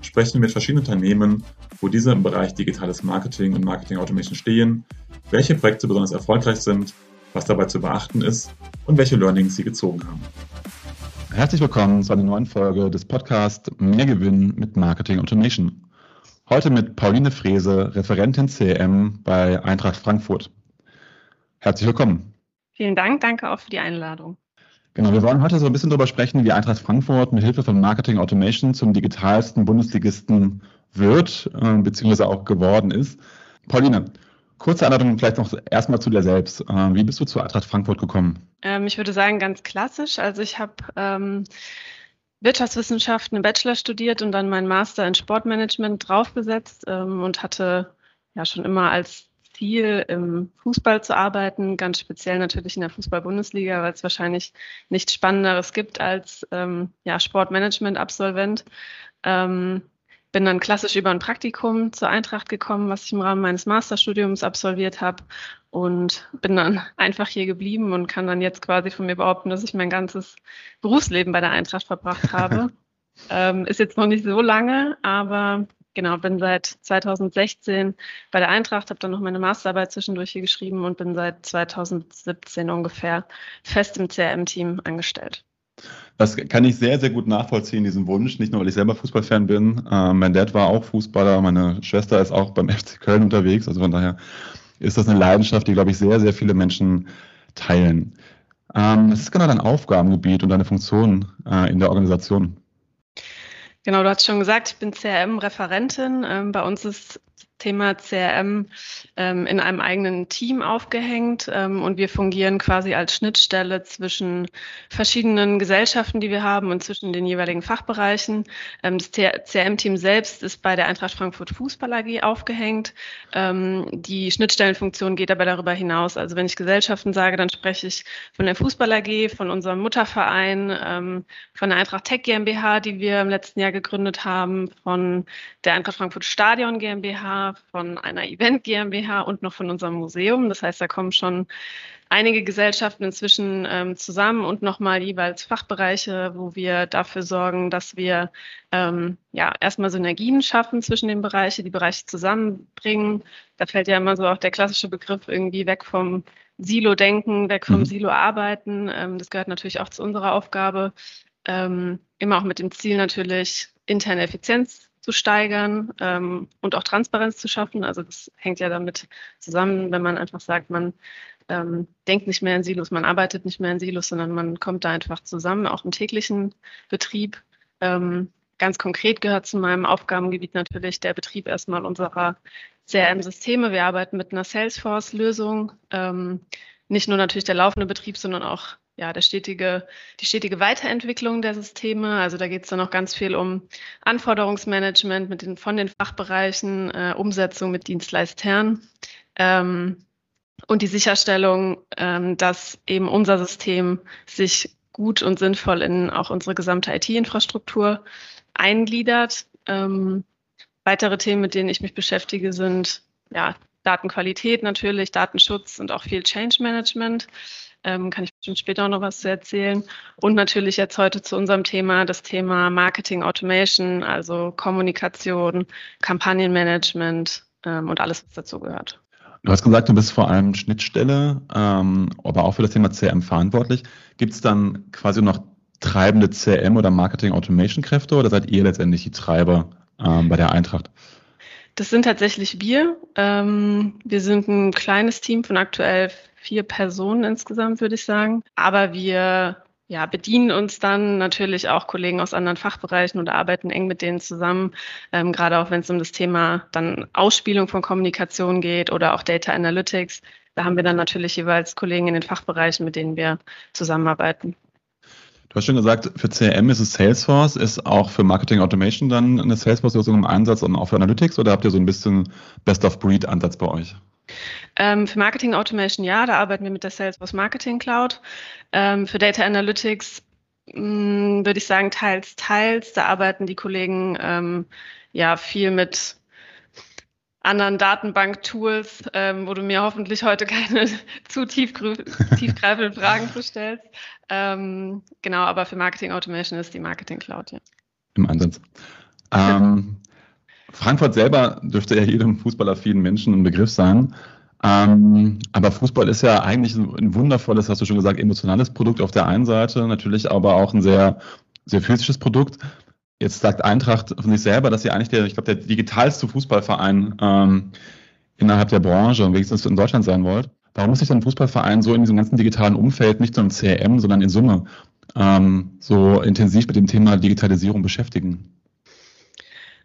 sprechen wir mit verschiedenen Unternehmen, wo diese im Bereich digitales Marketing und Marketing Automation stehen, welche Projekte besonders erfolgreich sind, was dabei zu beachten ist und welche Learnings sie gezogen haben. Herzlich willkommen zu einer neuen Folge des Podcasts Mehr Gewinn mit Marketing Automation. Heute mit Pauline Frese, Referentin CM bei Eintracht Frankfurt. Herzlich willkommen. Vielen Dank, danke auch für die Einladung. Genau, wir wollen heute so ein bisschen darüber sprechen, wie Eintracht Frankfurt mit Hilfe von Marketing Automation zum digitalsten Bundesligisten wird, äh, beziehungsweise auch geworden ist. Pauline, kurze Anleitung vielleicht noch erstmal zu dir selbst. Äh, wie bist du zu Eintracht Frankfurt gekommen? Ähm, ich würde sagen, ganz klassisch. Also ich habe ähm, Wirtschaftswissenschaften im Bachelor studiert und dann meinen Master in Sportmanagement draufgesetzt ähm, und hatte ja schon immer als Ziel, im Fußball zu arbeiten, ganz speziell natürlich in der Fußball-Bundesliga, weil es wahrscheinlich nichts Spannenderes gibt als ähm, ja, Sportmanagement-Absolvent. Ähm, bin dann klassisch über ein Praktikum zur Eintracht gekommen, was ich im Rahmen meines Masterstudiums absolviert habe und bin dann einfach hier geblieben und kann dann jetzt quasi von mir behaupten, dass ich mein ganzes Berufsleben bei der Eintracht verbracht habe. ähm, ist jetzt noch nicht so lange, aber genau, bin seit 2016 bei der Eintracht, habe dann noch meine Masterarbeit zwischendurch hier geschrieben und bin seit 2017 ungefähr fest im CRM-Team angestellt. Das kann ich sehr, sehr gut nachvollziehen, diesen Wunsch. Nicht nur, weil ich selber Fußballfan bin. Äh, mein Dad war auch Fußballer, meine Schwester ist auch beim FC Köln unterwegs. Also von daher ist das eine Leidenschaft, die, glaube ich, sehr, sehr viele Menschen teilen. Ähm, was ist genau dein Aufgabengebiet und deine Funktion äh, in der Organisation? Genau, du hast schon gesagt, ich bin CRM-Referentin. Ähm, bei uns ist Thema CRM ähm, in einem eigenen Team aufgehängt ähm, und wir fungieren quasi als Schnittstelle zwischen verschiedenen Gesellschaften, die wir haben und zwischen den jeweiligen Fachbereichen. Ähm, das CRM-Team selbst ist bei der Eintracht Frankfurt Fußball AG aufgehängt. Ähm, die Schnittstellenfunktion geht aber darüber hinaus. Also wenn ich Gesellschaften sage, dann spreche ich von der Fußball AG, von unserem Mutterverein, ähm, von der Eintracht Tech GmbH, die wir im letzten Jahr gegründet haben, von der Eintracht Frankfurt Stadion GmbH, von einer Event GmbH und noch von unserem Museum. Das heißt, da kommen schon einige Gesellschaften inzwischen ähm, zusammen und nochmal jeweils Fachbereiche, wo wir dafür sorgen, dass wir ähm, ja erstmal Synergien schaffen zwischen den Bereichen, die Bereiche zusammenbringen. Da fällt ja immer so auch der klassische Begriff irgendwie weg vom Silo-Denken, weg vom mhm. Silo-Arbeiten. Ähm, das gehört natürlich auch zu unserer Aufgabe. Ähm, immer auch mit dem Ziel natürlich, interne Effizienz zu steigern ähm, und auch Transparenz zu schaffen. Also das hängt ja damit zusammen, wenn man einfach sagt, man ähm, denkt nicht mehr in Silos, man arbeitet nicht mehr in Silos, sondern man kommt da einfach zusammen, auch im täglichen Betrieb. Ähm, ganz konkret gehört zu meinem Aufgabengebiet natürlich der Betrieb erstmal unserer CRM-Systeme. Wir arbeiten mit einer Salesforce-Lösung. Ähm, nicht nur natürlich der laufende Betrieb, sondern auch ja, der stetige, die stetige Weiterentwicklung der Systeme. Also da geht es dann auch ganz viel um Anforderungsmanagement mit den, von den Fachbereichen, äh, Umsetzung mit Dienstleistern ähm, und die Sicherstellung, ähm, dass eben unser System sich gut und sinnvoll in auch unsere gesamte IT-Infrastruktur eingliedert. Ähm, weitere Themen, mit denen ich mich beschäftige, sind ja, Datenqualität natürlich, Datenschutz und auch viel Change Management. Ähm, kann ich bestimmt später auch noch was zu erzählen. Und natürlich jetzt heute zu unserem Thema, das Thema Marketing Automation, also Kommunikation, Kampagnenmanagement ähm, und alles, was dazu gehört. Du hast gesagt, du bist vor allem Schnittstelle, ähm, aber auch für das Thema CRM verantwortlich. Gibt es dann quasi noch treibende CRM oder Marketing Automation Kräfte oder seid ihr letztendlich die Treiber ähm, bei der Eintracht? Das sind tatsächlich wir. Ähm, wir sind ein kleines Team von aktuell vier Personen insgesamt, würde ich sagen. Aber wir ja, bedienen uns dann natürlich auch Kollegen aus anderen Fachbereichen oder arbeiten eng mit denen zusammen, ähm, gerade auch wenn es um das Thema dann Ausspielung von Kommunikation geht oder auch Data Analytics. Da haben wir dann natürlich jeweils Kollegen in den Fachbereichen, mit denen wir zusammenarbeiten. Du hast schon gesagt, für CRM ist es Salesforce, ist auch für Marketing Automation dann eine Salesforce-Lösung im Einsatz und auch für Analytics oder habt ihr so ein bisschen Best-of-Breed-Ansatz bei euch? Ähm, für Marketing Automation ja, da arbeiten wir mit der Salesforce Marketing Cloud. Ähm, für Data Analytics hm, würde ich sagen, teils, teils. Da arbeiten die Kollegen ähm, ja viel mit anderen Datenbank-Tools, ähm, wo du mir hoffentlich heute keine zu tiefgreifenden Fragen stellst. Ähm, genau, aber für Marketing Automation ist die Marketing Cloud, ja. Im Ansatz. Ähm, Frankfurt selber dürfte ja jedem fußballaffinen Menschen ein Begriff sein. Ähm, aber Fußball ist ja eigentlich ein wundervolles, hast du schon gesagt, emotionales Produkt auf der einen Seite, natürlich aber auch ein sehr, sehr physisches Produkt. Jetzt sagt Eintracht von sich selber, dass sie eigentlich der, ich glaube, der digitalste Fußballverein ähm, innerhalb der Branche und wenigstens in Deutschland sein wollt. Warum muss sich dann ein Fußballverein so in diesem ganzen digitalen Umfeld, nicht nur im CRM, sondern in Summe, ähm, so intensiv mit dem Thema Digitalisierung beschäftigen?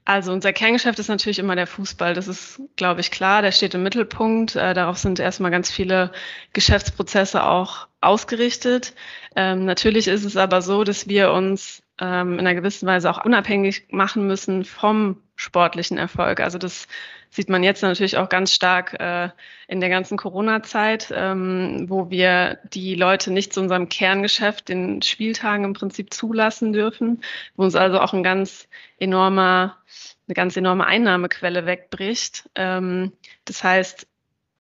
Also unser Kerngeschäft ist natürlich immer der Fußball. Das ist, glaube ich, klar. Der steht im Mittelpunkt. Äh, darauf sind erstmal ganz viele Geschäftsprozesse auch ausgerichtet. Ähm, natürlich ist es aber so, dass wir uns ähm, in einer gewissen Weise auch unabhängig machen müssen vom sportlichen Erfolg. Also das sieht man jetzt natürlich auch ganz stark äh, in der ganzen Corona-Zeit, ähm, wo wir die Leute nicht zu unserem Kerngeschäft, den Spieltagen im Prinzip zulassen dürfen, wo uns also auch ein ganz enormer, eine ganz enorme Einnahmequelle wegbricht. Ähm, das heißt,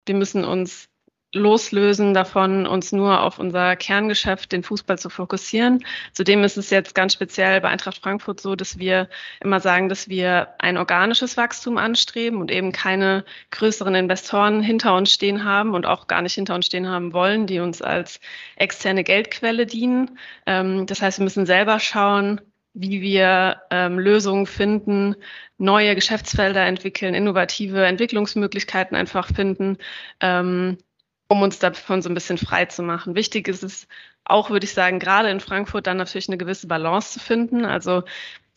wir müssen uns loslösen davon, uns nur auf unser Kerngeschäft, den Fußball zu fokussieren. Zudem ist es jetzt ganz speziell bei Eintracht Frankfurt so, dass wir immer sagen, dass wir ein organisches Wachstum anstreben und eben keine größeren Investoren hinter uns stehen haben und auch gar nicht hinter uns stehen haben wollen, die uns als externe Geldquelle dienen. Ähm, das heißt, wir müssen selber schauen, wie wir ähm, Lösungen finden, neue Geschäftsfelder entwickeln, innovative Entwicklungsmöglichkeiten einfach finden, ähm, um uns davon so ein bisschen frei zu machen. Wichtig ist es auch, würde ich sagen, gerade in Frankfurt dann natürlich eine gewisse Balance zu finden. Also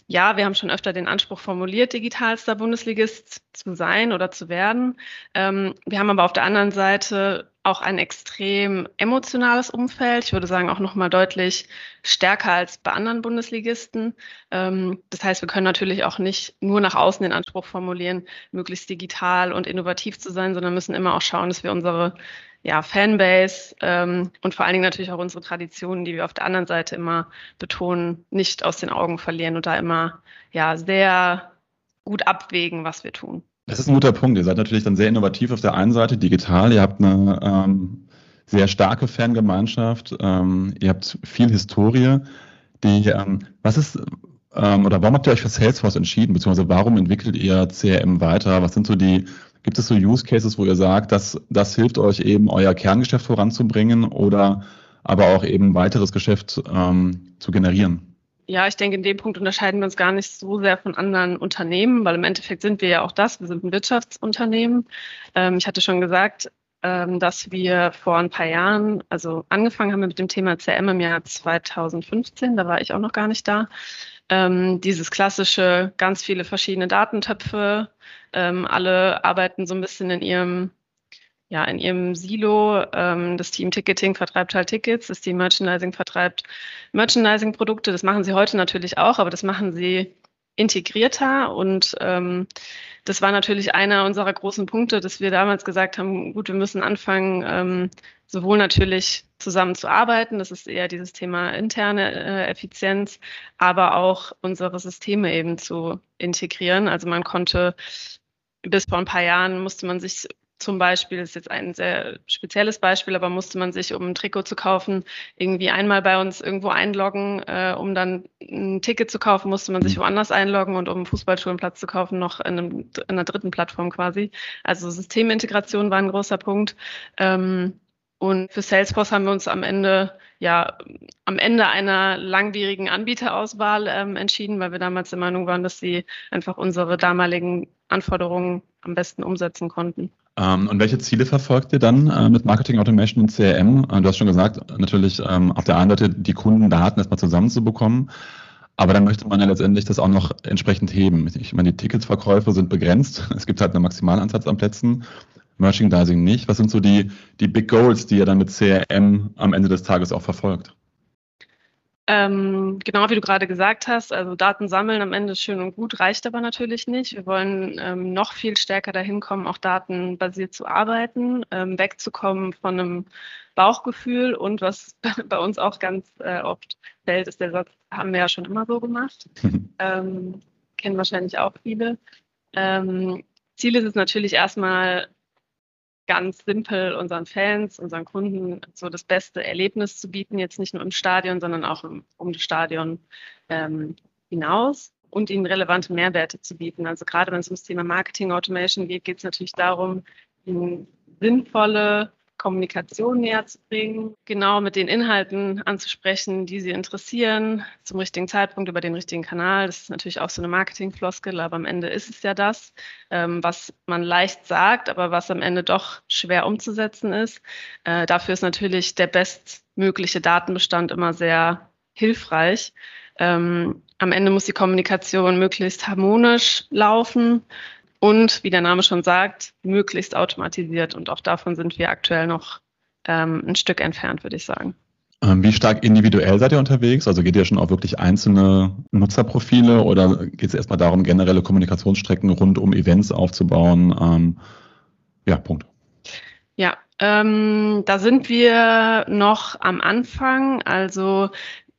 ja, wir haben schon öfter den Anspruch formuliert, digitalster Bundesligist zu sein oder zu werden. Ähm, wir haben aber auf der anderen Seite auch ein extrem emotionales Umfeld. Ich würde sagen, auch nochmal deutlich stärker als bei anderen Bundesligisten. Ähm, das heißt, wir können natürlich auch nicht nur nach außen den Anspruch formulieren, möglichst digital und innovativ zu sein, sondern müssen immer auch schauen, dass wir unsere ja, Fanbase ähm, und vor allen Dingen natürlich auch unsere Traditionen, die wir auf der anderen Seite immer betonen, nicht aus den Augen verlieren und da immer ja sehr gut abwägen, was wir tun. Das ist ein guter Punkt. Ihr seid natürlich dann sehr innovativ auf der einen Seite, digital. Ihr habt eine ähm, sehr starke Fangemeinschaft. Ähm, ihr habt viel Historie. Die, ähm, was ist ähm, oder warum habt ihr euch für Salesforce entschieden? Beziehungsweise warum entwickelt ihr CRM weiter? Was sind so die Gibt es so Use Cases, wo ihr sagt, dass das hilft euch eben, euer Kerngeschäft voranzubringen oder aber auch eben weiteres Geschäft ähm, zu generieren? Ja, ich denke, in dem Punkt unterscheiden wir uns gar nicht so sehr von anderen Unternehmen, weil im Endeffekt sind wir ja auch das. Wir sind ein Wirtschaftsunternehmen. Ähm, ich hatte schon gesagt, ähm, dass wir vor ein paar Jahren, also angefangen haben mit dem Thema CM im Jahr 2015, da war ich auch noch gar nicht da. Ähm, dieses klassische, ganz viele verschiedene Datentöpfe, ähm, alle arbeiten so ein bisschen in ihrem, ja, in ihrem Silo. Ähm, das Team Ticketing vertreibt halt Tickets, das Team Merchandising vertreibt Merchandising-Produkte. Das machen sie heute natürlich auch, aber das machen sie integrierter und ähm, das war natürlich einer unserer großen Punkte, dass wir damals gesagt haben, gut, wir müssen anfangen, ähm, sowohl natürlich zusammen zu arbeiten, das ist eher dieses Thema interne äh, Effizienz, aber auch unsere Systeme eben zu integrieren. Also man konnte bis vor ein paar Jahren musste man sich zum Beispiel, das ist jetzt ein sehr spezielles Beispiel, aber musste man sich, um ein Trikot zu kaufen, irgendwie einmal bei uns irgendwo einloggen, äh, um dann ein Ticket zu kaufen, musste man sich mhm. woanders einloggen und um einen Fußballschulenplatz zu kaufen, noch in, einem, in einer dritten Plattform quasi. Also Systemintegration war ein großer Punkt. Ähm, und für Salesforce haben wir uns am Ende, ja, am Ende einer langwierigen Anbieterauswahl ähm, entschieden, weil wir damals der Meinung waren, dass sie einfach unsere damaligen Anforderungen am besten umsetzen konnten. Ähm, und welche Ziele verfolgt ihr dann äh, mit Marketing Automation und CRM? Äh, du hast schon gesagt, natürlich ähm, auf der einen Seite die Kundendaten erstmal zusammenzubekommen. Aber dann möchte man ja letztendlich das auch noch entsprechend heben. Ich meine, die Ticketsverkäufe sind begrenzt. Es gibt halt einen Maximalansatz an Plätzen. Merchandising nicht. Was sind so die, die Big Goals, die ihr dann mit CRM am Ende des Tages auch verfolgt? Ähm, genau wie du gerade gesagt hast, also Daten sammeln am Ende ist schön und gut, reicht aber natürlich nicht. Wir wollen ähm, noch viel stärker dahin kommen, auch datenbasiert zu arbeiten, ähm, wegzukommen von einem Bauchgefühl und was bei uns auch ganz äh, oft fällt, ist der Satz, haben wir ja schon immer so gemacht. ähm, kennen wahrscheinlich auch viele. Ähm, Ziel ist es natürlich erstmal ganz simpel unseren Fans, unseren Kunden so das beste Erlebnis zu bieten, jetzt nicht nur im Stadion, sondern auch im, um das Stadion ähm, hinaus und ihnen relevante Mehrwerte zu bieten. Also gerade wenn es ums Thema Marketing Automation geht, geht es natürlich darum, ihnen sinnvolle Kommunikation näher zu bringen, genau mit den Inhalten anzusprechen, die sie interessieren, zum richtigen Zeitpunkt über den richtigen Kanal. Das ist natürlich auch so eine Marketingfloskel, aber am Ende ist es ja das, ähm, was man leicht sagt, aber was am Ende doch schwer umzusetzen ist. Äh, dafür ist natürlich der bestmögliche Datenbestand immer sehr hilfreich. Ähm, am Ende muss die Kommunikation möglichst harmonisch laufen und wie der Name schon sagt, möglichst automatisiert. Und auch davon sind wir aktuell noch ähm, ein Stück entfernt, würde ich sagen. Ähm, wie stark individuell seid ihr unterwegs? Also geht ihr schon auf wirklich einzelne Nutzerprofile oder geht es erstmal darum, generelle Kommunikationsstrecken rund um Events aufzubauen? Ähm, ja, Punkt. Ja, ähm, da sind wir noch am Anfang. Also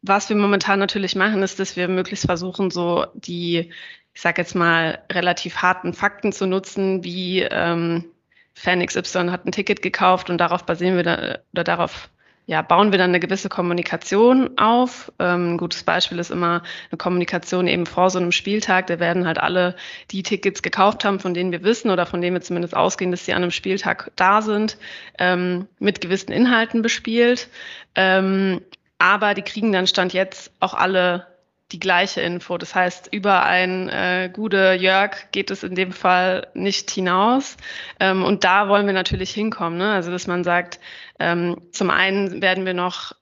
was wir momentan natürlich machen, ist, dass wir möglichst versuchen, so die ich sage jetzt mal, relativ harten Fakten zu nutzen, wie ähm, Fan XY hat ein Ticket gekauft und darauf basieren wir da, oder darauf ja, bauen wir dann eine gewisse Kommunikation auf. Ähm, ein gutes Beispiel ist immer eine Kommunikation eben vor so einem Spieltag. Da werden halt alle die Tickets gekauft haben, von denen wir wissen oder von denen wir zumindest ausgehen, dass sie an einem Spieltag da sind, ähm, mit gewissen Inhalten bespielt. Ähm, aber die kriegen dann Stand jetzt auch alle die gleiche Info. Das heißt, über ein äh, gute Jörg geht es in dem Fall nicht hinaus. Ähm, und da wollen wir natürlich hinkommen. Ne? Also, dass man sagt, ähm, zum einen werden wir noch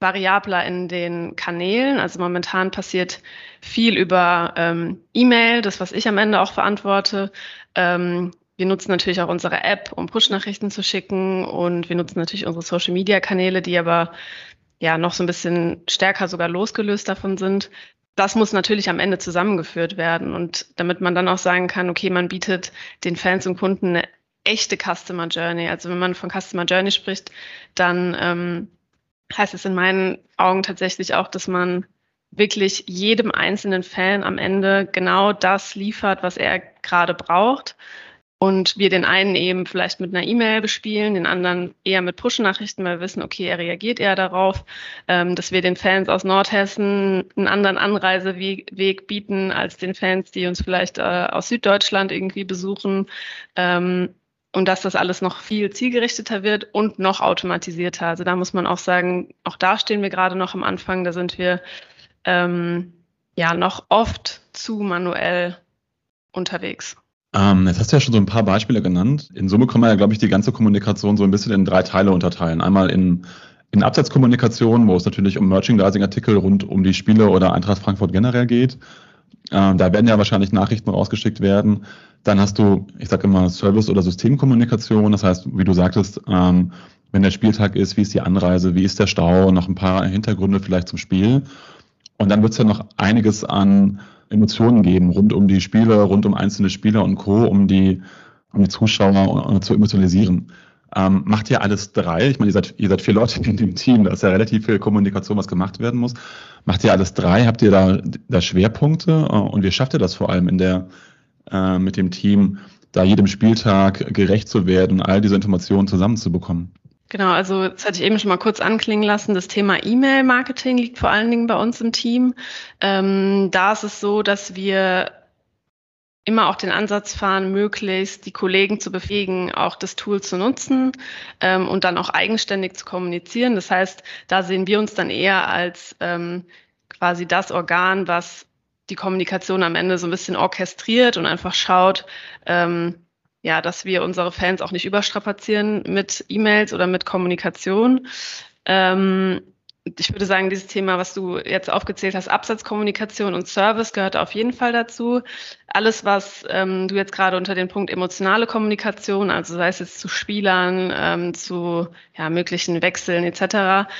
variabler in den Kanälen. Also momentan passiert viel über ähm, E-Mail, das, was ich am Ende auch verantworte. Ähm, wir nutzen natürlich auch unsere App, um Push-Nachrichten zu schicken und wir nutzen natürlich unsere Social-Media-Kanäle, die aber ja noch so ein bisschen stärker sogar losgelöst davon sind. Das muss natürlich am Ende zusammengeführt werden und damit man dann auch sagen kann, okay, man bietet den Fans und Kunden eine echte Customer Journey. Also wenn man von Customer Journey spricht, dann ähm, heißt es in meinen Augen tatsächlich auch, dass man wirklich jedem einzelnen Fan am Ende genau das liefert, was er gerade braucht und wir den einen eben vielleicht mit einer E-Mail bespielen, den anderen eher mit Push-Nachrichten, weil wir wissen, okay, er reagiert eher darauf, ähm, dass wir den Fans aus Nordhessen einen anderen Anreiseweg bieten als den Fans, die uns vielleicht äh, aus Süddeutschland irgendwie besuchen. Ähm, und dass das alles noch viel zielgerichteter wird und noch automatisierter. Also da muss man auch sagen, auch da stehen wir gerade noch am Anfang, da sind wir ähm, ja noch oft zu manuell unterwegs. Ähm, jetzt hast du ja schon so ein paar Beispiele genannt. In Summe kann man ja, glaube ich, die ganze Kommunikation so ein bisschen in drei Teile unterteilen. Einmal in, in Absatzkommunikation, wo es natürlich um Merchandising-Artikel rund um die Spiele oder Eintracht Frankfurt generell geht. Ähm, da werden ja wahrscheinlich Nachrichten rausgeschickt werden. Dann hast du, ich sage immer, Service- oder Systemkommunikation. Das heißt, wie du sagtest, ähm, wenn der Spieltag ist, wie ist die Anreise, wie ist der Stau, noch ein paar Hintergründe vielleicht zum Spiel. Und dann wird es ja noch einiges an Emotionen geben rund um die Spiele, rund um einzelne Spieler und Co., um die, um die Zuschauer zu emotionalisieren. Ähm, macht ihr alles drei? Ich meine, ihr seid, ihr seid vier Leute in dem Team, da ist ja relativ viel Kommunikation, was gemacht werden muss. Macht ihr alles drei? Habt ihr da, da Schwerpunkte? Äh, und wie schafft ihr das vor allem in der, äh, mit dem Team, da jedem Spieltag gerecht zu werden all diese Informationen zusammenzubekommen? Genau, also das hatte ich eben schon mal kurz anklingen lassen. Das Thema E-Mail-Marketing liegt vor allen Dingen bei uns im Team. Ähm, da ist es so, dass wir immer auch den Ansatz fahren, möglichst die Kollegen zu befähigen, auch das Tool zu nutzen ähm, und dann auch eigenständig zu kommunizieren. Das heißt, da sehen wir uns dann eher als ähm, quasi das Organ, was die Kommunikation am Ende so ein bisschen orchestriert und einfach schaut, ähm, ja, dass wir unsere Fans auch nicht überstrapazieren mit E-Mails oder mit Kommunikation. Ähm, ich würde sagen, dieses Thema, was du jetzt aufgezählt hast, Absatzkommunikation und Service gehört auf jeden Fall dazu. Alles, was ähm, du jetzt gerade unter den Punkt emotionale Kommunikation, also sei es jetzt zu Spielern, ähm, zu ja, möglichen Wechseln etc.,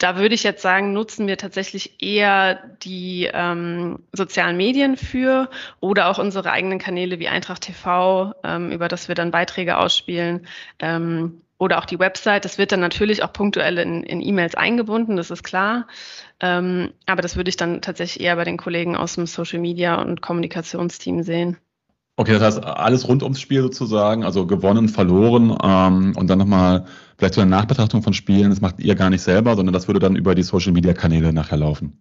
da würde ich jetzt sagen, nutzen wir tatsächlich eher die ähm, sozialen Medien für oder auch unsere eigenen Kanäle wie Eintracht TV, ähm, über das wir dann Beiträge ausspielen. Ähm, oder auch die Website. Das wird dann natürlich auch punktuell in, in E-Mails eingebunden, das ist klar. Ähm, aber das würde ich dann tatsächlich eher bei den Kollegen aus dem Social Media und Kommunikationsteam sehen. Okay, das heißt, alles rund ums Spiel sozusagen, also gewonnen, verloren ähm, und dann nochmal vielleicht so eine Nachbetrachtung von Spielen, das macht ihr gar nicht selber, sondern das würde dann über die Social-Media-Kanäle nachher laufen.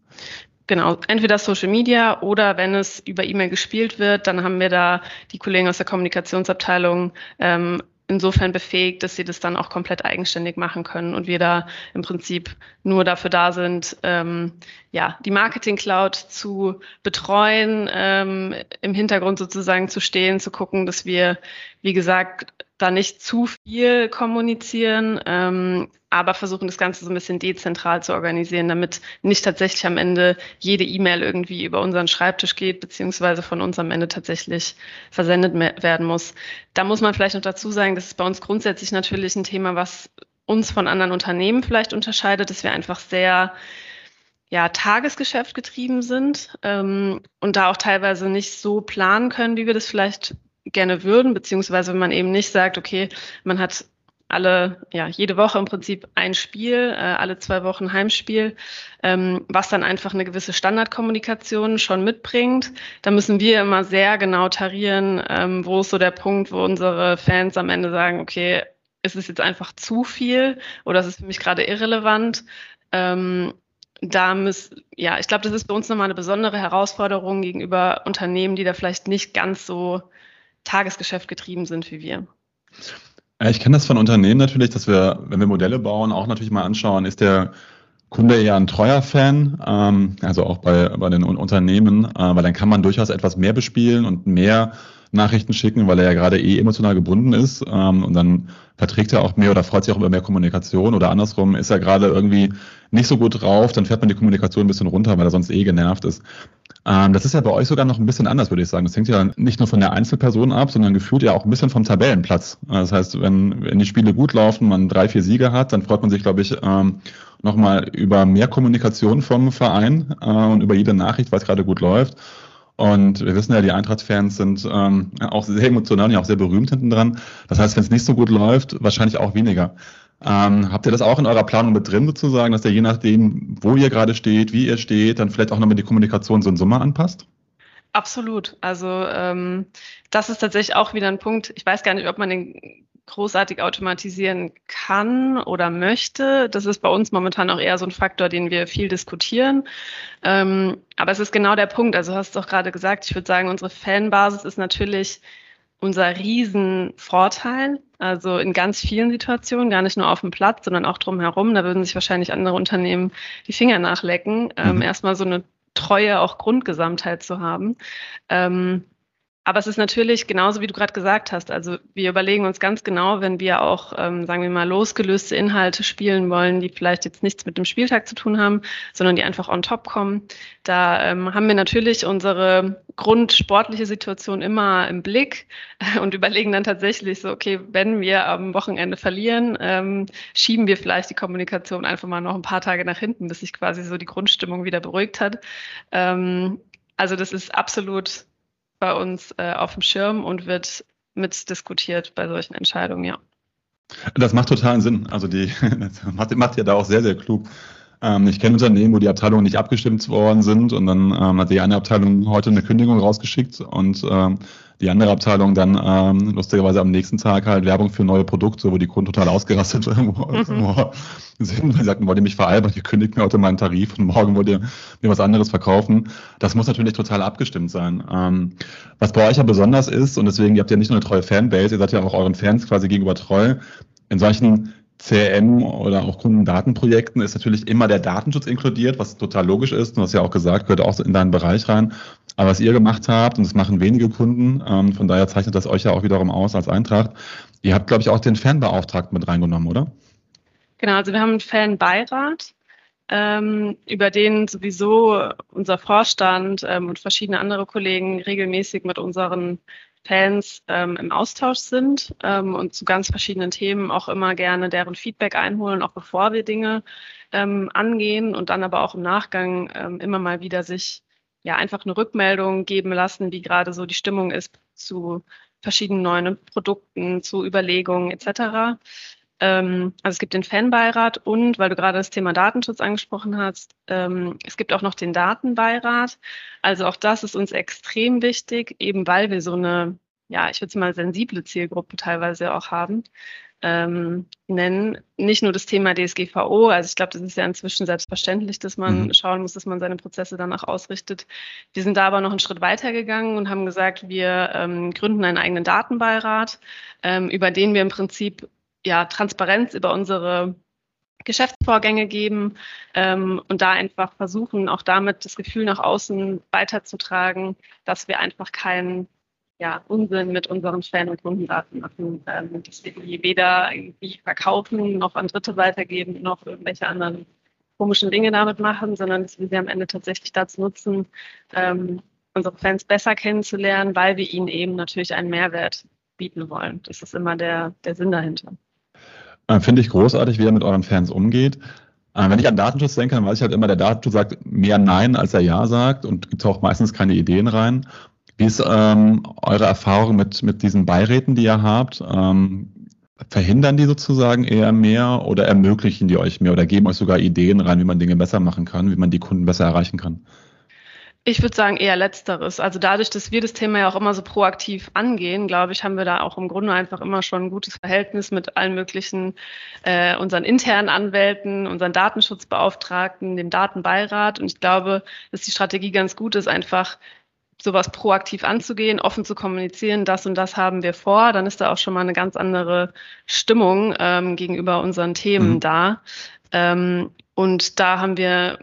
Genau, entweder Social Media oder wenn es über E-Mail gespielt wird, dann haben wir da die Kollegen aus der Kommunikationsabteilung ähm, insofern befähigt, dass sie das dann auch komplett eigenständig machen können und wir da im Prinzip nur dafür da sind, ähm, ja, die Marketing Cloud zu betreuen, ähm, im Hintergrund sozusagen zu stehen, zu gucken, dass wir, wie gesagt, da nicht zu viel kommunizieren, ähm, aber versuchen das Ganze so ein bisschen dezentral zu organisieren, damit nicht tatsächlich am Ende jede E-Mail irgendwie über unseren Schreibtisch geht, beziehungsweise von uns am Ende tatsächlich versendet werden muss. Da muss man vielleicht noch dazu sagen, das ist bei uns grundsätzlich natürlich ein Thema, was uns von anderen Unternehmen vielleicht unterscheidet, dass wir einfach sehr ja, Tagesgeschäft getrieben sind ähm, und da auch teilweise nicht so planen können, wie wir das vielleicht gerne würden, beziehungsweise wenn man eben nicht sagt, okay, man hat alle, ja, jede Woche im Prinzip ein Spiel, äh, alle zwei Wochen Heimspiel, ähm, was dann einfach eine gewisse Standardkommunikation schon mitbringt. Da müssen wir immer sehr genau tarieren, ähm, wo ist so der Punkt, wo unsere Fans am Ende sagen, okay, ist es jetzt einfach zu viel oder ist es für mich gerade irrelevant? Ähm, da muss, ja, ich glaube, das ist bei uns nochmal eine besondere Herausforderung gegenüber Unternehmen, die da vielleicht nicht ganz so Tagesgeschäft getrieben sind wie wir. Ich kenne das von Unternehmen natürlich, dass wir, wenn wir Modelle bauen, auch natürlich mal anschauen, ist der Kunde eher ein treuer Fan, ähm, also auch bei, bei den Unternehmen, äh, weil dann kann man durchaus etwas mehr bespielen und mehr Nachrichten schicken, weil er ja gerade eh emotional gebunden ist ähm, und dann verträgt er auch mehr oder freut sich auch über mehr Kommunikation oder andersrum ist er gerade irgendwie nicht so gut drauf, dann fährt man die Kommunikation ein bisschen runter, weil er sonst eh genervt ist. Ähm, das ist ja bei euch sogar noch ein bisschen anders, würde ich sagen. Das hängt ja nicht nur von der Einzelperson ab, sondern gefühlt ja auch ein bisschen vom Tabellenplatz. Das heißt, wenn, wenn die Spiele gut laufen, man drei, vier Siege hat, dann freut man sich, glaube ich, ähm, nochmal über mehr Kommunikation vom Verein äh, und über jede Nachricht, weil es gerade gut läuft. Und wir wissen ja, die Eintracht-Fans sind ähm, auch sehr emotional und auch sehr berühmt hinten dran. Das heißt, wenn es nicht so gut läuft, wahrscheinlich auch weniger. Ähm, habt ihr das auch in eurer Planung mit drin sozusagen, dass ihr je nachdem, wo ihr gerade steht, wie ihr steht, dann vielleicht auch nochmal die Kommunikation so in Summe anpasst? Absolut. Also ähm, das ist tatsächlich auch wieder ein Punkt. Ich weiß gar nicht, ob man den großartig automatisieren kann oder möchte. Das ist bei uns momentan auch eher so ein Faktor, den wir viel diskutieren. Ähm, aber es ist genau der Punkt. Also hast du auch gerade gesagt, ich würde sagen, unsere Fanbasis ist natürlich unser Riesenvorteil. Also in ganz vielen Situationen, gar nicht nur auf dem Platz, sondern auch drumherum. Da würden sich wahrscheinlich andere Unternehmen die Finger nachlecken, ähm, mhm. erstmal so eine treue auch Grundgesamtheit zu haben. Ähm, aber es ist natürlich genauso, wie du gerade gesagt hast. Also wir überlegen uns ganz genau, wenn wir auch, ähm, sagen wir mal, losgelöste Inhalte spielen wollen, die vielleicht jetzt nichts mit dem Spieltag zu tun haben, sondern die einfach on top kommen. Da ähm, haben wir natürlich unsere grundsportliche Situation immer im Blick und überlegen dann tatsächlich so, okay, wenn wir am Wochenende verlieren, ähm, schieben wir vielleicht die Kommunikation einfach mal noch ein paar Tage nach hinten, bis sich quasi so die Grundstimmung wieder beruhigt hat. Ähm, also das ist absolut bei uns äh, auf dem Schirm und wird mitdiskutiert bei solchen Entscheidungen, ja. Das macht totalen Sinn. Also die macht, macht ja da auch sehr, sehr klug. Ähm, ich kenne Unternehmen, wo die Abteilungen nicht abgestimmt worden sind und dann ähm, hat die eine Abteilung heute eine Kündigung rausgeschickt und ähm, die andere Abteilung dann ähm, lustigerweise am nächsten Tag halt Werbung für neue Produkte, wo die Kunden total ausgerastet mhm. sind, weil sie sagten, wollt ihr mich veralbern, ihr kündigt mir heute meinen Tarif und morgen wollt ihr mir was anderes verkaufen. Das muss natürlich total abgestimmt sein. Ähm, was bei euch ja besonders ist, und deswegen, ihr habt ja nicht nur eine treue Fanbase, ihr seid ja auch euren Fans quasi gegenüber treu, in solchen CRM oder auch Kundendatenprojekten ist natürlich immer der Datenschutz inkludiert, was total logisch ist. Du hast ja auch gesagt, gehört auch in deinen Bereich rein. Aber was ihr gemacht habt, und das machen wenige Kunden, ähm, von daher zeichnet das euch ja auch wiederum aus als Eintracht. Ihr habt, glaube ich, auch den Fanbeauftragten mit reingenommen, oder? Genau, also wir haben einen Fanbeirat, ähm, über den sowieso unser Vorstand ähm, und verschiedene andere Kollegen regelmäßig mit unseren Fans ähm, im Austausch sind ähm, und zu ganz verschiedenen Themen auch immer gerne deren Feedback einholen, auch bevor wir Dinge ähm, angehen und dann aber auch im Nachgang ähm, immer mal wieder sich ja einfach eine Rückmeldung geben lassen, wie gerade so die Stimmung ist zu verschiedenen neuen Produkten, zu Überlegungen etc. Ähm, also es gibt den Fanbeirat und, weil du gerade das Thema Datenschutz angesprochen hast, ähm, es gibt auch noch den Datenbeirat. Also auch das ist uns extrem wichtig, eben weil wir so eine, ja, ich würde es mal sensible Zielgruppe teilweise auch haben. Ähm, nennen. Nicht nur das Thema DSGVO, also ich glaube, das ist ja inzwischen selbstverständlich, dass man mhm. schauen muss, dass man seine Prozesse danach ausrichtet. Wir sind da aber noch einen Schritt weiter gegangen und haben gesagt, wir ähm, gründen einen eigenen Datenbeirat, ähm, über den wir im Prinzip ja, Transparenz über unsere Geschäftsvorgänge geben ähm, und da einfach versuchen, auch damit das Gefühl nach außen weiterzutragen, dass wir einfach keinen ja, Unsinn mit unseren Fan- und Kundendaten machen, ähm, dass wir die weder irgendwie verkaufen, noch an Dritte weitergeben, noch irgendwelche anderen komischen Dinge damit machen, sondern dass wir sie am Ende tatsächlich dazu nutzen, ähm, unsere Fans besser kennenzulernen, weil wir ihnen eben natürlich einen Mehrwert bieten wollen. Das ist immer der, der Sinn dahinter. Äh, Finde ich großartig, wie er mit euren Fans umgeht. Äh, wenn ich an Datenschutz denke, dann weiß ich halt immer, der Datenschutz sagt mehr Nein, als er Ja sagt und gibt auch meistens keine Ideen rein. Wie ist ähm, eure Erfahrung mit, mit diesen Beiräten, die ihr habt? Ähm, verhindern die sozusagen eher mehr oder ermöglichen die euch mehr oder geben euch sogar Ideen rein, wie man Dinge besser machen kann, wie man die Kunden besser erreichen kann? Ich würde sagen eher letzteres. Also dadurch, dass wir das Thema ja auch immer so proaktiv angehen, glaube ich, haben wir da auch im Grunde einfach immer schon ein gutes Verhältnis mit allen möglichen, äh, unseren internen Anwälten, unseren Datenschutzbeauftragten, dem Datenbeirat. Und ich glaube, dass die Strategie ganz gut ist, einfach sowas proaktiv anzugehen, offen zu kommunizieren, das und das haben wir vor, dann ist da auch schon mal eine ganz andere Stimmung ähm, gegenüber unseren Themen mhm. da. Ähm, und da haben wir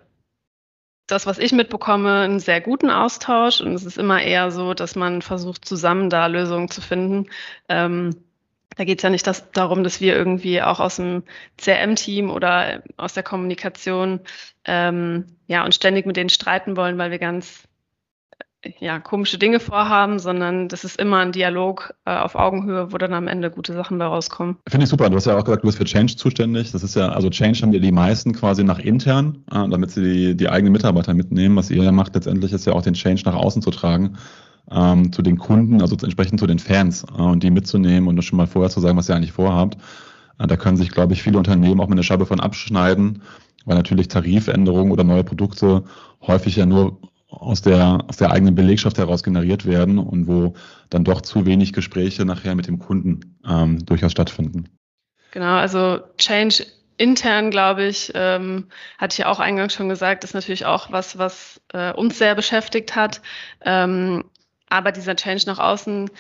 das, was ich mitbekomme, einen sehr guten Austausch. Und es ist immer eher so, dass man versucht, zusammen da Lösungen zu finden. Ähm, da geht es ja nicht das, darum, dass wir irgendwie auch aus dem CRM-Team oder aus der Kommunikation ähm, ja, uns ständig mit denen streiten wollen, weil wir ganz ja, komische Dinge vorhaben, sondern das ist immer ein Dialog äh, auf Augenhöhe, wo dann am Ende gute Sachen bei rauskommen. Finde ich super. Du hast ja auch gesagt, du bist für Change zuständig. Das ist ja, also Change haben ja die meisten quasi nach intern, äh, damit sie die, die eigenen Mitarbeiter mitnehmen. Was ihr ja macht letztendlich, ist ja auch den Change nach außen zu tragen. Ähm, zu den Kunden, also entsprechend zu den Fans äh, und die mitzunehmen und schon mal vorher zu sagen, was ihr eigentlich vorhabt. Äh, da können sich, glaube ich, viele Unternehmen auch mit einer Scheibe von abschneiden, weil natürlich Tarifänderungen oder neue Produkte häufig ja nur aus der, aus der eigenen Belegschaft heraus generiert werden und wo dann doch zu wenig Gespräche nachher mit dem Kunden ähm, durchaus stattfinden. Genau, also Change intern, glaube ich, ähm, hatte ich ja auch eingangs schon gesagt, ist natürlich auch was, was äh, uns sehr beschäftigt hat. Ähm, aber dieser Change nach außen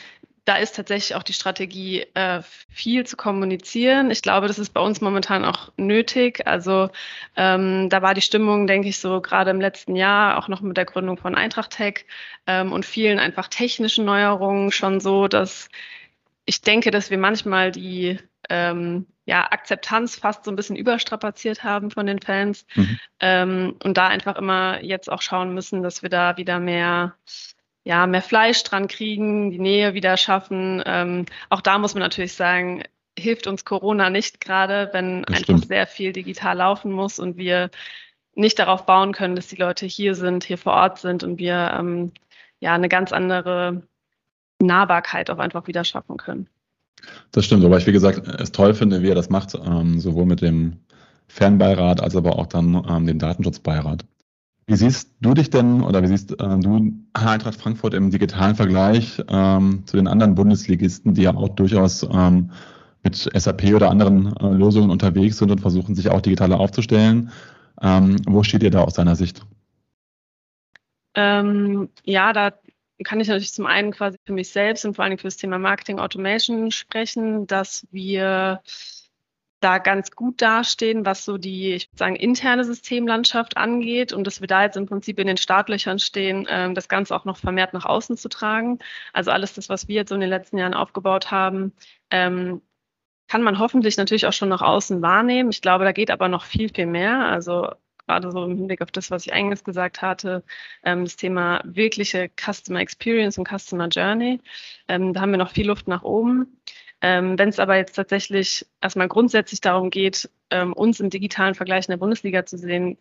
da ist tatsächlich auch die Strategie, äh, viel zu kommunizieren. Ich glaube, das ist bei uns momentan auch nötig. Also ähm, da war die Stimmung, denke ich, so gerade im letzten Jahr, auch noch mit der Gründung von Eintracht Tech ähm, und vielen einfach technischen Neuerungen schon so, dass ich denke, dass wir manchmal die ähm, ja, Akzeptanz fast so ein bisschen überstrapaziert haben von den Fans mhm. ähm, und da einfach immer jetzt auch schauen müssen, dass wir da wieder mehr ja, mehr Fleisch dran kriegen, die Nähe wieder schaffen. Ähm, auch da muss man natürlich sagen, hilft uns Corona nicht gerade, wenn das einfach stimmt. sehr viel digital laufen muss und wir nicht darauf bauen können, dass die Leute hier sind, hier vor Ort sind und wir ähm, ja eine ganz andere Nahbarkeit auch einfach wieder schaffen können. Das stimmt, aber ich wie gesagt es toll finde, wie er das macht, ähm, sowohl mit dem Fernbeirat als aber auch dann ähm, dem Datenschutzbeirat. Wie siehst du dich denn oder wie siehst äh, du Eintracht Frankfurt im digitalen Vergleich ähm, zu den anderen Bundesligisten, die ja auch durchaus ähm, mit SAP oder anderen äh, Lösungen unterwegs sind und versuchen, sich auch digitaler aufzustellen? Ähm, wo steht ihr da aus deiner Sicht? Ähm, ja, da kann ich natürlich zum einen quasi für mich selbst und vor allem für das Thema Marketing Automation sprechen, dass wir da ganz gut dastehen, was so die, ich würde sagen, interne Systemlandschaft angeht und dass wir da jetzt im Prinzip in den Startlöchern stehen, ähm, das Ganze auch noch vermehrt nach außen zu tragen. Also alles das, was wir jetzt so in den letzten Jahren aufgebaut haben, ähm, kann man hoffentlich natürlich auch schon nach außen wahrnehmen. Ich glaube, da geht aber noch viel, viel mehr. Also gerade so im Hinblick auf das, was ich eingangs gesagt hatte, ähm, das Thema wirkliche Customer Experience und Customer Journey. Da haben wir noch viel Luft nach oben. Ähm, Wenn es aber jetzt tatsächlich erstmal grundsätzlich darum geht, ähm, uns im digitalen Vergleich in der Bundesliga zu sehen,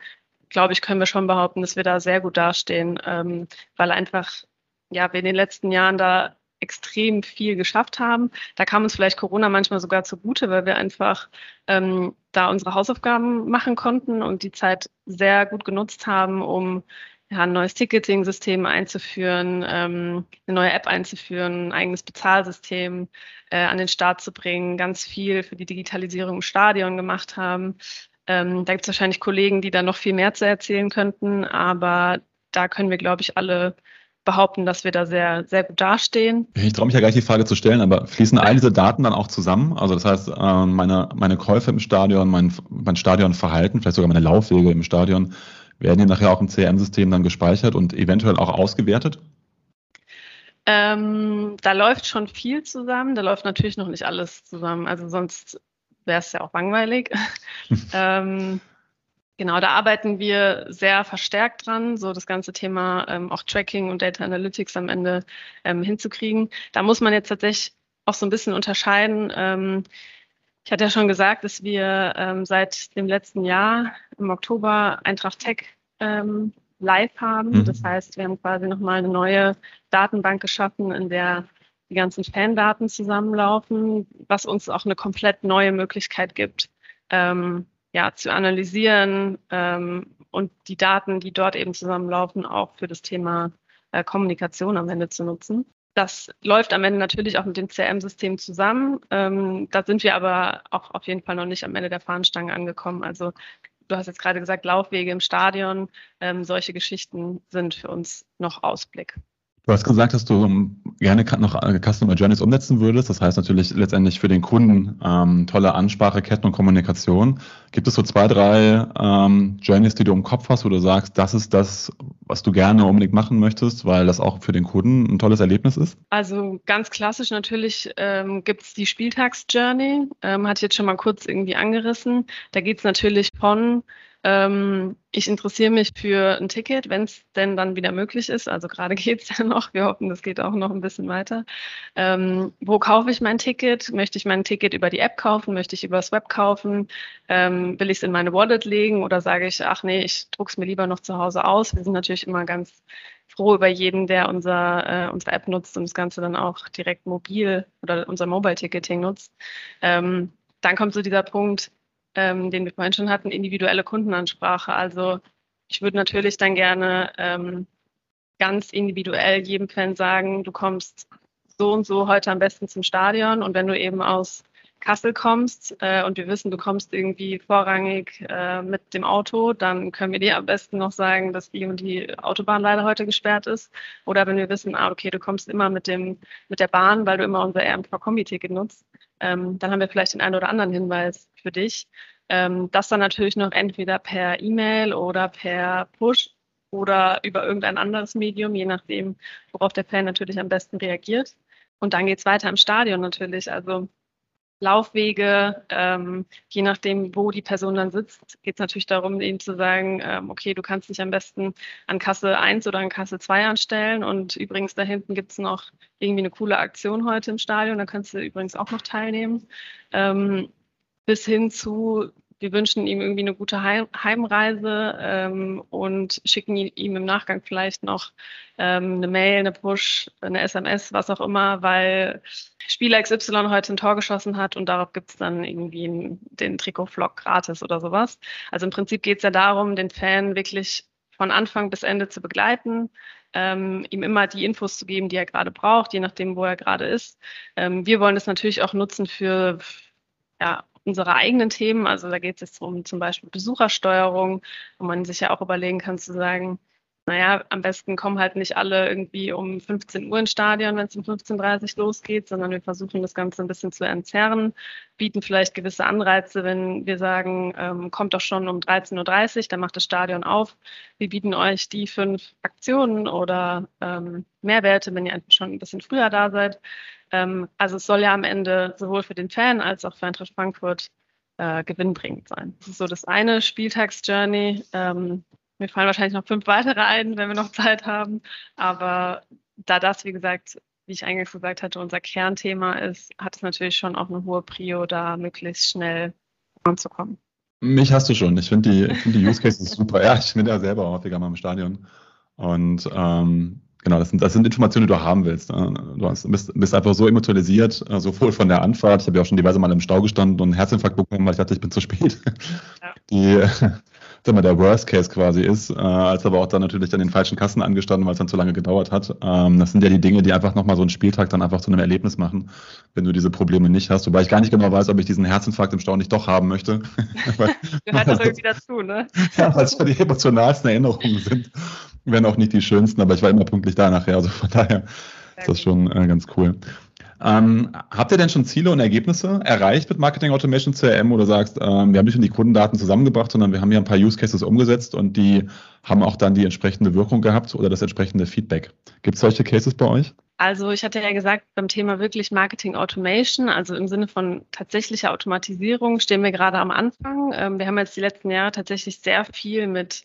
glaube ich, können wir schon behaupten, dass wir da sehr gut dastehen, ähm, weil einfach ja wir in den letzten Jahren da extrem viel geschafft haben. Da kam uns vielleicht Corona manchmal sogar zugute, weil wir einfach ähm, da unsere Hausaufgaben machen konnten und die Zeit sehr gut genutzt haben, um ja, ein neues Ticketing-System einzuführen, ähm, eine neue App einzuführen, ein eigenes Bezahlsystem äh, an den Start zu bringen, ganz viel für die Digitalisierung im Stadion gemacht haben. Ähm, da gibt es wahrscheinlich Kollegen, die da noch viel mehr zu erzählen könnten, aber da können wir, glaube ich, alle behaupten, dass wir da sehr, sehr gut dastehen. Ich traue mich ja gleich die Frage zu stellen, aber fließen all diese Daten dann auch zusammen? Also das heißt, ähm, meine, meine Käufe im Stadion, mein, mein Stadionverhalten, vielleicht sogar meine Laufwege im Stadion, werden die nachher auch im CRM-System dann gespeichert und eventuell auch ausgewertet? Ähm, da läuft schon viel zusammen. Da läuft natürlich noch nicht alles zusammen. Also sonst wäre es ja auch langweilig. ähm, Genau, da arbeiten wir sehr verstärkt dran, so das ganze Thema ähm, auch Tracking und Data Analytics am Ende ähm, hinzukriegen. Da muss man jetzt tatsächlich auch so ein bisschen unterscheiden. Ich hatte ja schon gesagt, dass wir ähm, seit dem letzten Jahr im Oktober Eintracht Tech ähm, live haben. Mhm. Das heißt, wir haben quasi nochmal eine neue Datenbank geschaffen, in der die ganzen Fandaten zusammenlaufen, was uns auch eine komplett neue Möglichkeit gibt, ähm, ja, zu analysieren ähm, und die Daten, die dort eben zusammenlaufen, auch für das Thema äh, Kommunikation am Ende zu nutzen. Das läuft am Ende natürlich auch mit dem CRM-System zusammen. Ähm, da sind wir aber auch auf jeden Fall noch nicht am Ende der Fahnenstange angekommen. Also du hast jetzt gerade gesagt, Laufwege im Stadion, ähm, solche Geschichten sind für uns noch Ausblick. Du hast gesagt, dass du ähm, gerne noch äh, Customer Journeys umsetzen würdest. Das heißt natürlich letztendlich für den Kunden ähm, tolle Anspracheketten und Kommunikation. Gibt es so zwei, drei ähm, Journeys, die du im Kopf hast, wo du sagst, das ist das, was du gerne unbedingt machen möchtest, weil das auch für den Kunden ein tolles Erlebnis ist? Also ganz klassisch natürlich ähm, gibt es die Spieltags-Journey. Ähm, ich jetzt schon mal kurz irgendwie angerissen. Da geht es natürlich von ähm, ich interessiere mich für ein Ticket, wenn es denn dann wieder möglich ist. Also gerade geht es ja noch. Wir hoffen, das geht auch noch ein bisschen weiter. Ähm, wo kaufe ich mein Ticket? Möchte ich mein Ticket über die App kaufen? Möchte ich übers Web kaufen? Ähm, will ich es in meine Wallet legen oder sage ich, ach nee, ich drucke es mir lieber noch zu Hause aus? Wir sind natürlich immer ganz froh über jeden, der unser, äh, unsere App nutzt und das Ganze dann auch direkt mobil oder unser Mobile-Ticketing nutzt. Ähm, dann kommt so dieser Punkt, ähm, den wir vorhin schon hatten, individuelle Kundenansprache. Also ich würde natürlich dann gerne ähm, ganz individuell jedem Fan sagen, du kommst so und so heute am besten zum Stadion und wenn du eben aus Kassel kommst äh, und wir wissen, du kommst irgendwie vorrangig äh, mit dem Auto, dann können wir dir am besten noch sagen, dass die und die Autobahn leider heute gesperrt ist. Oder wenn wir wissen, ah, okay, du kommst immer mit dem mit der Bahn, weil du immer unser RMV-Kombi-Ticket nutzt, ähm, dann haben wir vielleicht den einen oder anderen Hinweis für dich. Ähm, das dann natürlich noch entweder per E-Mail oder per Push oder über irgendein anderes Medium, je nachdem, worauf der Fan natürlich am besten reagiert. Und dann geht es weiter im Stadion natürlich. Also Laufwege, ähm, je nachdem, wo die Person dann sitzt, geht es natürlich darum, ihnen zu sagen, ähm, okay, du kannst dich am besten an Kasse 1 oder an Kasse 2 anstellen. Und übrigens, da hinten gibt es noch irgendwie eine coole Aktion heute im Stadion, da kannst du übrigens auch noch teilnehmen. Ähm, bis hin zu, wir wünschen ihm irgendwie eine gute Heimreise ähm, und schicken ihm im Nachgang vielleicht noch ähm, eine Mail, eine Push, eine SMS, was auch immer, weil Spieler XY heute ein Tor geschossen hat und darauf gibt es dann irgendwie den Trikot-Vlog gratis oder sowas. Also im Prinzip geht es ja darum, den Fan wirklich von Anfang bis Ende zu begleiten, ähm, ihm immer die Infos zu geben, die er gerade braucht, je nachdem, wo er gerade ist. Ähm, wir wollen das natürlich auch nutzen für ja, unsere eigenen Themen. Also da geht es jetzt um zum Beispiel Besuchersteuerung, wo man sich ja auch überlegen kann zu sagen, naja, am besten kommen halt nicht alle irgendwie um 15 Uhr ins Stadion, wenn es um 15.30 Uhr losgeht, sondern wir versuchen das Ganze ein bisschen zu entzerren, bieten vielleicht gewisse Anreize, wenn wir sagen, ähm, kommt doch schon um 13.30 Uhr, dann macht das Stadion auf. Wir bieten euch die fünf Aktionen oder ähm, Mehrwerte, wenn ihr schon ein bisschen früher da seid. Ähm, also es soll ja am Ende sowohl für den Fan als auch für Eintracht Frankfurt äh, gewinnbringend sein. Das ist so das eine Spieltagsjourney. Ähm, mir fallen wahrscheinlich noch fünf weitere ein, wenn wir noch Zeit haben. Aber da das, wie gesagt, wie ich eingangs gesagt hatte, unser Kernthema ist, hat es natürlich schon auch eine hohe Prio, da möglichst schnell anzukommen. Mich hast du schon. Ich finde die, find die Use Cases super. Ja, ich bin ja selber häufiger mal im Stadion. Und ähm, genau, das sind, das sind Informationen, die du haben willst. Ne? Du hast, bist, bist einfach so emotionalisiert, äh, sowohl von der Anfahrt. Ich habe ja auch schon diverse Mal im Stau gestanden und einen Herzinfarkt bekommen, weil ich dachte, ich bin zu spät. Ja. Die, sag mal, der Worst Case quasi ist, äh, als aber auch dann natürlich an den falschen Kassen angestanden, weil es dann zu lange gedauert hat. Ähm, das sind ja die Dinge, die einfach nochmal so einen Spieltag dann einfach zu einem Erlebnis machen, wenn du diese Probleme nicht hast. Wobei ich gar nicht genau weiß, ob ich diesen Herzinfarkt im Stau nicht doch haben möchte. Gehört doch irgendwie dazu, ne? ja, weil es ja die emotionalsten Erinnerungen sind, wenn auch nicht die schönsten, aber ich war immer pünktlich da nachher, also von daher ist das schon äh, ganz cool. Ähm, habt ihr denn schon Ziele und Ergebnisse erreicht mit Marketing Automation CRM oder sagst, ähm, wir haben nicht nur die Kundendaten zusammengebracht, sondern wir haben hier ein paar Use Cases umgesetzt und die haben auch dann die entsprechende Wirkung gehabt oder das entsprechende Feedback? Gibt es solche Cases bei euch? Also ich hatte ja gesagt, beim Thema wirklich Marketing Automation, also im Sinne von tatsächlicher Automatisierung, stehen wir gerade am Anfang. Ähm, wir haben jetzt die letzten Jahre tatsächlich sehr viel mit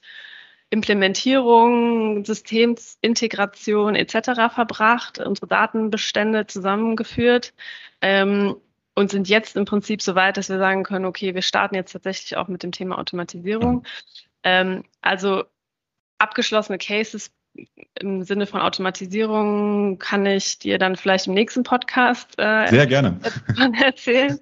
Implementierung, Systemsintegration etc. verbracht, unsere Datenbestände zusammengeführt ähm, und sind jetzt im Prinzip so weit, dass wir sagen können, okay, wir starten jetzt tatsächlich auch mit dem Thema Automatisierung. Ähm, also abgeschlossene Cases im Sinne von Automatisierung kann ich dir dann vielleicht im nächsten Podcast äh, sehr gerne erzählen.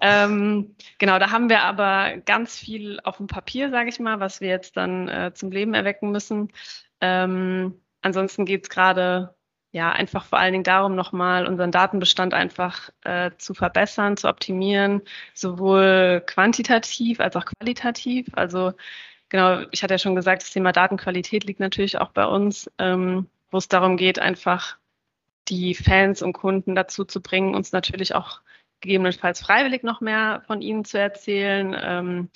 ähm, genau, da haben wir aber ganz viel auf dem Papier, sage ich mal, was wir jetzt dann äh, zum Leben erwecken müssen. Ähm, ansonsten geht es gerade ja einfach vor allen Dingen darum, nochmal unseren Datenbestand einfach äh, zu verbessern, zu optimieren, sowohl quantitativ als auch qualitativ. Also genau, ich hatte ja schon gesagt, das Thema Datenqualität liegt natürlich auch bei uns, ähm, wo es darum geht, einfach die Fans und Kunden dazu zu bringen, uns natürlich auch gegebenenfalls freiwillig noch mehr von ihnen zu erzählen. Ähm,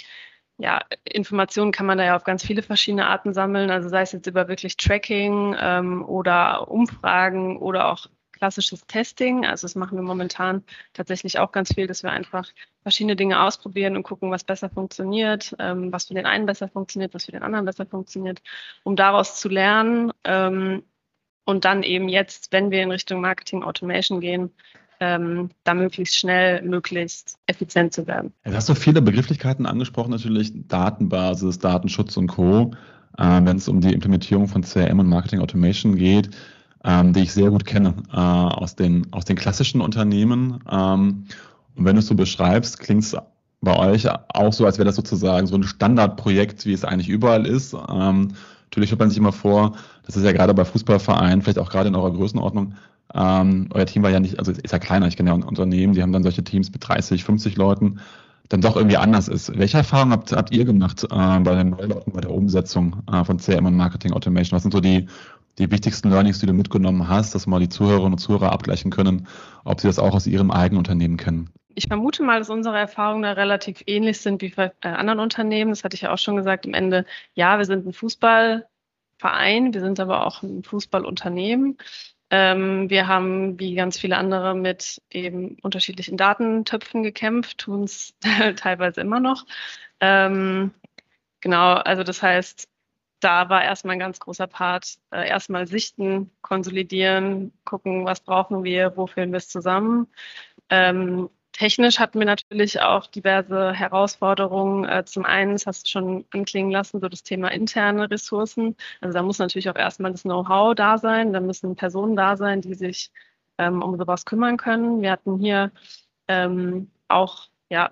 ja, Informationen kann man da ja auf ganz viele verschiedene Arten sammeln, also sei es jetzt über wirklich Tracking ähm, oder Umfragen oder auch klassisches Testing. Also das machen wir momentan tatsächlich auch ganz viel, dass wir einfach verschiedene Dinge ausprobieren und gucken, was besser funktioniert, ähm, was für den einen besser funktioniert, was für den anderen besser funktioniert, um daraus zu lernen ähm, und dann eben jetzt, wenn wir in Richtung Marketing Automation gehen, ähm, da möglichst schnell, möglichst effizient zu werden. Jetzt hast du viele Begrifflichkeiten angesprochen, natürlich Datenbasis, Datenschutz und Co. Äh, wenn es um die Implementierung von CRM und Marketing Automation geht ähm, die ich sehr gut kenne äh, aus, den, aus den klassischen Unternehmen. Ähm, und wenn du es so beschreibst, klingt es bei euch auch so, als wäre das sozusagen so ein Standardprojekt, wie es eigentlich überall ist. Ähm, natürlich hört man sich immer vor, das ist ja gerade bei Fußballvereinen, vielleicht auch gerade in eurer Größenordnung, ähm, euer Team war ja nicht, also ist ja kleiner, ich kenne ja Unternehmen, die haben dann solche Teams mit 30, 50 Leuten, dann doch irgendwie anders ist. Welche Erfahrungen habt, habt ihr gemacht äh, bei den bei der Umsetzung äh, von CRM und Marketing Automation? Was sind so die die wichtigsten Learnings, die du mitgenommen hast, dass mal die Zuhörerinnen und Zuhörer abgleichen können, ob sie das auch aus ihrem eigenen Unternehmen kennen? Ich vermute mal, dass unsere Erfahrungen da relativ ähnlich sind wie bei äh, anderen Unternehmen. Das hatte ich ja auch schon gesagt. Am Ende, ja, wir sind ein Fußballverein, wir sind aber auch ein Fußballunternehmen. Ähm, wir haben, wie ganz viele andere, mit eben unterschiedlichen Datentöpfen gekämpft, tun es teilweise immer noch. Ähm, genau, also das heißt, da war erstmal ein ganz großer Part, äh, erstmal sichten, konsolidieren, gucken, was brauchen wir, wo führen wir es zusammen. Ähm, technisch hatten wir natürlich auch diverse Herausforderungen. Äh, zum einen, das hast du schon anklingen lassen, so das Thema interne Ressourcen. Also da muss natürlich auch erstmal das Know-how da sein, da müssen Personen da sein, die sich ähm, um sowas kümmern können. Wir hatten hier ähm, auch ja,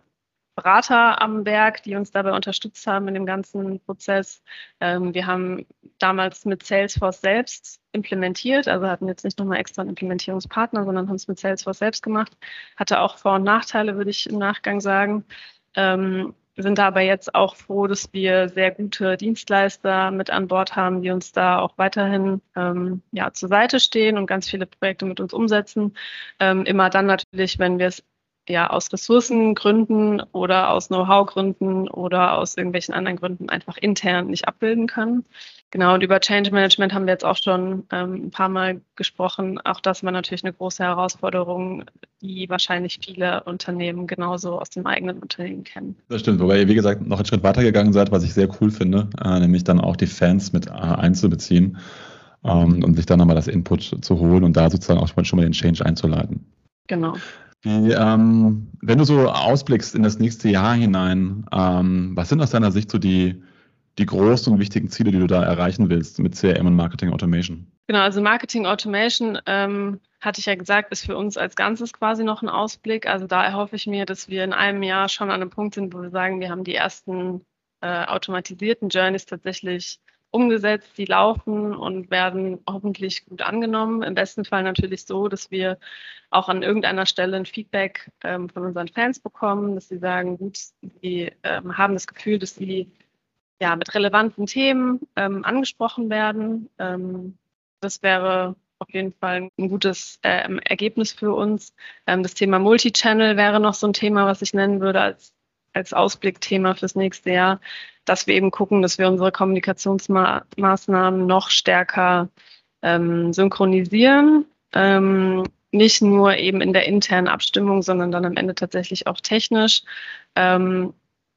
Berater am Werk, die uns dabei unterstützt haben in dem ganzen Prozess. Ähm, wir haben damals mit Salesforce selbst implementiert, also hatten jetzt nicht nochmal extra einen Implementierungspartner, sondern haben es mit Salesforce selbst gemacht. Hatte auch Vor- und Nachteile, würde ich im Nachgang sagen. Ähm, sind aber jetzt auch froh, dass wir sehr gute Dienstleister mit an Bord haben, die uns da auch weiterhin ähm, ja, zur Seite stehen und ganz viele Projekte mit uns umsetzen. Ähm, immer dann natürlich, wenn wir es ja aus Ressourcengründen oder aus Know-how-Gründen oder aus irgendwelchen anderen Gründen einfach intern nicht abbilden können. Genau, und über Change Management haben wir jetzt auch schon ähm, ein paar Mal gesprochen. Auch das war natürlich eine große Herausforderung, die wahrscheinlich viele Unternehmen genauso aus dem eigenen Unternehmen kennen. Das stimmt, wobei ihr, wie gesagt, noch einen Schritt weiter gegangen seid, was ich sehr cool finde, äh, nämlich dann auch die Fans mit äh, einzubeziehen ähm, und sich dann nochmal das Input zu holen und da sozusagen auch schon mal den Change einzuleiten. Genau. Wie, ähm, wenn du so ausblickst in das nächste Jahr hinein, ähm, was sind aus deiner Sicht so die die großen und wichtigen Ziele, die du da erreichen willst mit CRM und Marketing Automation? Genau, also Marketing Automation, ähm, hatte ich ja gesagt, ist für uns als Ganzes quasi noch ein Ausblick. Also da erhoffe ich mir, dass wir in einem Jahr schon an einem Punkt sind, wo wir sagen, wir haben die ersten äh, automatisierten Journeys tatsächlich umgesetzt, die laufen und werden hoffentlich gut angenommen. Im besten Fall natürlich so, dass wir auch an irgendeiner Stelle ein Feedback ähm, von unseren Fans bekommen, dass sie sagen, gut, sie ähm, haben das Gefühl, dass sie ja, mit relevanten Themen ähm, angesprochen werden. Ähm, das wäre auf jeden Fall ein gutes äh, Ergebnis für uns. Ähm, das Thema Multichannel wäre noch so ein Thema, was ich nennen würde als, als Ausblickthema fürs nächste Jahr, dass wir eben gucken, dass wir unsere Kommunikationsmaßnahmen noch stärker ähm, synchronisieren. Ähm, nicht nur eben in der internen Abstimmung, sondern dann am Ende tatsächlich auch technisch. Ähm,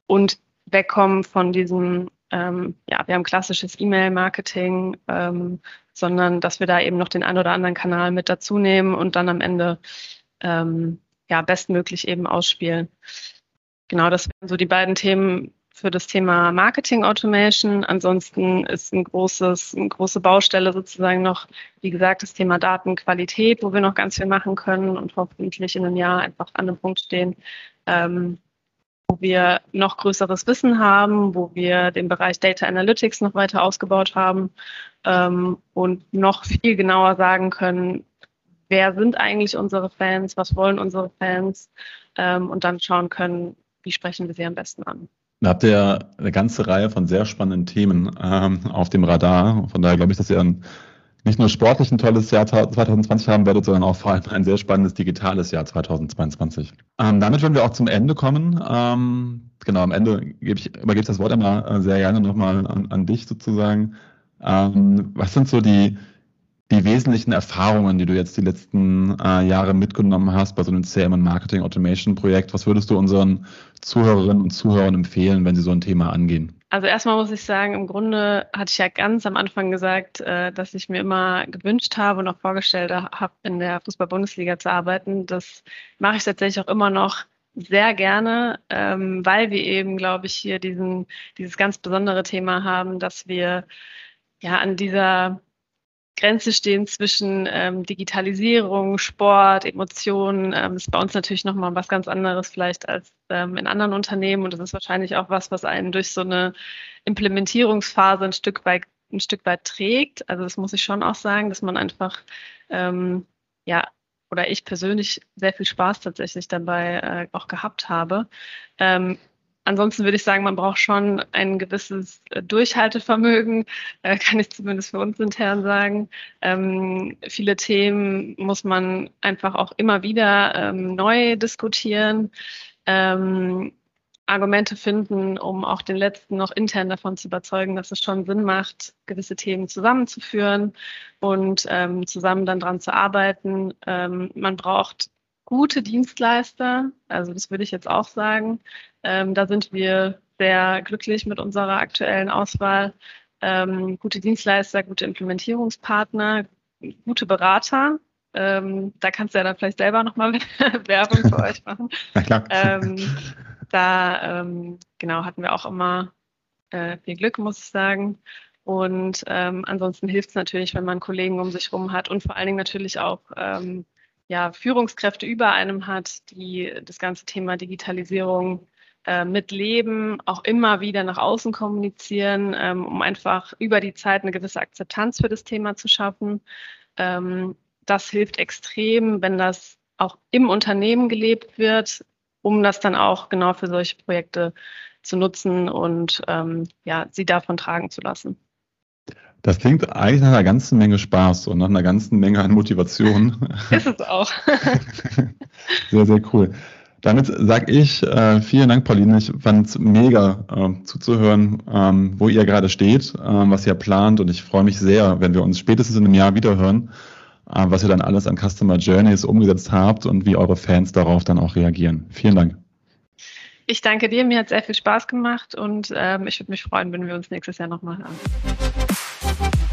und wegkommen von diesem ähm, ja, wir haben klassisches E-Mail-Marketing, ähm, sondern dass wir da eben noch den einen oder anderen Kanal mit dazu nehmen und dann am Ende ähm, ja bestmöglich eben ausspielen. Genau, das wären so die beiden Themen für das Thema Marketing Automation. Ansonsten ist ein großes, eine große Baustelle sozusagen noch, wie gesagt, das Thema Datenqualität, wo wir noch ganz viel machen können und hoffentlich in einem Jahr einfach an einem Punkt stehen, ähm, wo wir noch größeres Wissen haben, wo wir den Bereich Data Analytics noch weiter ausgebaut haben ähm, und noch viel genauer sagen können, wer sind eigentlich unsere Fans, was wollen unsere Fans ähm, und dann schauen können, wie sprechen wir sie am besten an. Da habt ihr eine ganze Reihe von sehr spannenden Themen ähm, auf dem Radar. Von daher glaube ich, dass ihr ein nicht nur sportlich ein tolles Jahr 2020 haben werdet, sondern auch vor allem ein sehr spannendes digitales Jahr 2022. Ähm, damit werden wir auch zum Ende kommen. Ähm, genau, am Ende gebe ich, übergebe ich das Wort immer äh, sehr gerne nochmal an, an dich sozusagen. Ähm, was sind so die, die wesentlichen Erfahrungen, die du jetzt die letzten äh, Jahre mitgenommen hast bei so einem CM und Marketing Automation Projekt? Was würdest du unseren Zuhörerinnen und Zuhörern empfehlen, wenn sie so ein Thema angehen? Also erstmal muss ich sagen, im Grunde hatte ich ja ganz am Anfang gesagt, äh, dass ich mir immer gewünscht habe und auch vorgestellt habe, in der Fußball-Bundesliga zu arbeiten. Das mache ich tatsächlich auch immer noch sehr gerne, ähm, weil wir eben, glaube ich, hier diesen, dieses ganz besondere Thema haben, dass wir ja an dieser Grenze stehen zwischen ähm, Digitalisierung, Sport, Emotionen. Ähm, ist bei uns natürlich nochmal was ganz anderes vielleicht als ähm, in anderen Unternehmen. Und das ist wahrscheinlich auch was, was einen durch so eine Implementierungsphase ein Stück weit, ein Stück weit trägt. Also das muss ich schon auch sagen, dass man einfach, ähm, ja, oder ich persönlich sehr viel Spaß tatsächlich dabei äh, auch gehabt habe. Ähm, Ansonsten würde ich sagen, man braucht schon ein gewisses äh, Durchhaltevermögen, äh, kann ich zumindest für uns intern sagen. Ähm, viele Themen muss man einfach auch immer wieder ähm, neu diskutieren, ähm, Argumente finden, um auch den Letzten noch intern davon zu überzeugen, dass es schon Sinn macht, gewisse Themen zusammenzuführen und ähm, zusammen dann dran zu arbeiten. Ähm, man braucht gute Dienstleister, also das würde ich jetzt auch sagen. Ähm, da sind wir sehr glücklich mit unserer aktuellen Auswahl. Ähm, gute Dienstleister, gute Implementierungspartner, gute Berater. Ähm, da kannst du ja dann vielleicht selber nochmal Werbung für euch machen. Na klar. Ähm, da ähm, genau hatten wir auch immer äh, viel Glück, muss ich sagen. Und ähm, ansonsten hilft es natürlich, wenn man Kollegen um sich herum hat und vor allen Dingen natürlich auch ja, Führungskräfte über einem hat, die das ganze Thema Digitalisierung äh, mitleben, auch immer wieder nach außen kommunizieren, ähm, um einfach über die Zeit eine gewisse Akzeptanz für das Thema zu schaffen. Ähm, das hilft extrem, wenn das auch im Unternehmen gelebt wird, um das dann auch genau für solche Projekte zu nutzen und ähm, ja, sie davon tragen zu lassen. Das klingt eigentlich nach einer ganzen Menge Spaß und nach einer ganzen Menge an Motivation. Ist es auch. sehr, sehr cool. Damit sage ich äh, vielen Dank, Pauline. Ich fand es mega äh, zuzuhören, ähm, wo ihr gerade steht, ähm, was ihr plant. Und ich freue mich sehr, wenn wir uns spätestens in einem Jahr wiederhören, äh, was ihr dann alles an Customer Journeys umgesetzt habt und wie eure Fans darauf dann auch reagieren. Vielen Dank. Ich danke dir, mir hat sehr viel Spaß gemacht und ähm, ich würde mich freuen, wenn wir uns nächstes Jahr nochmal hören. Thank you.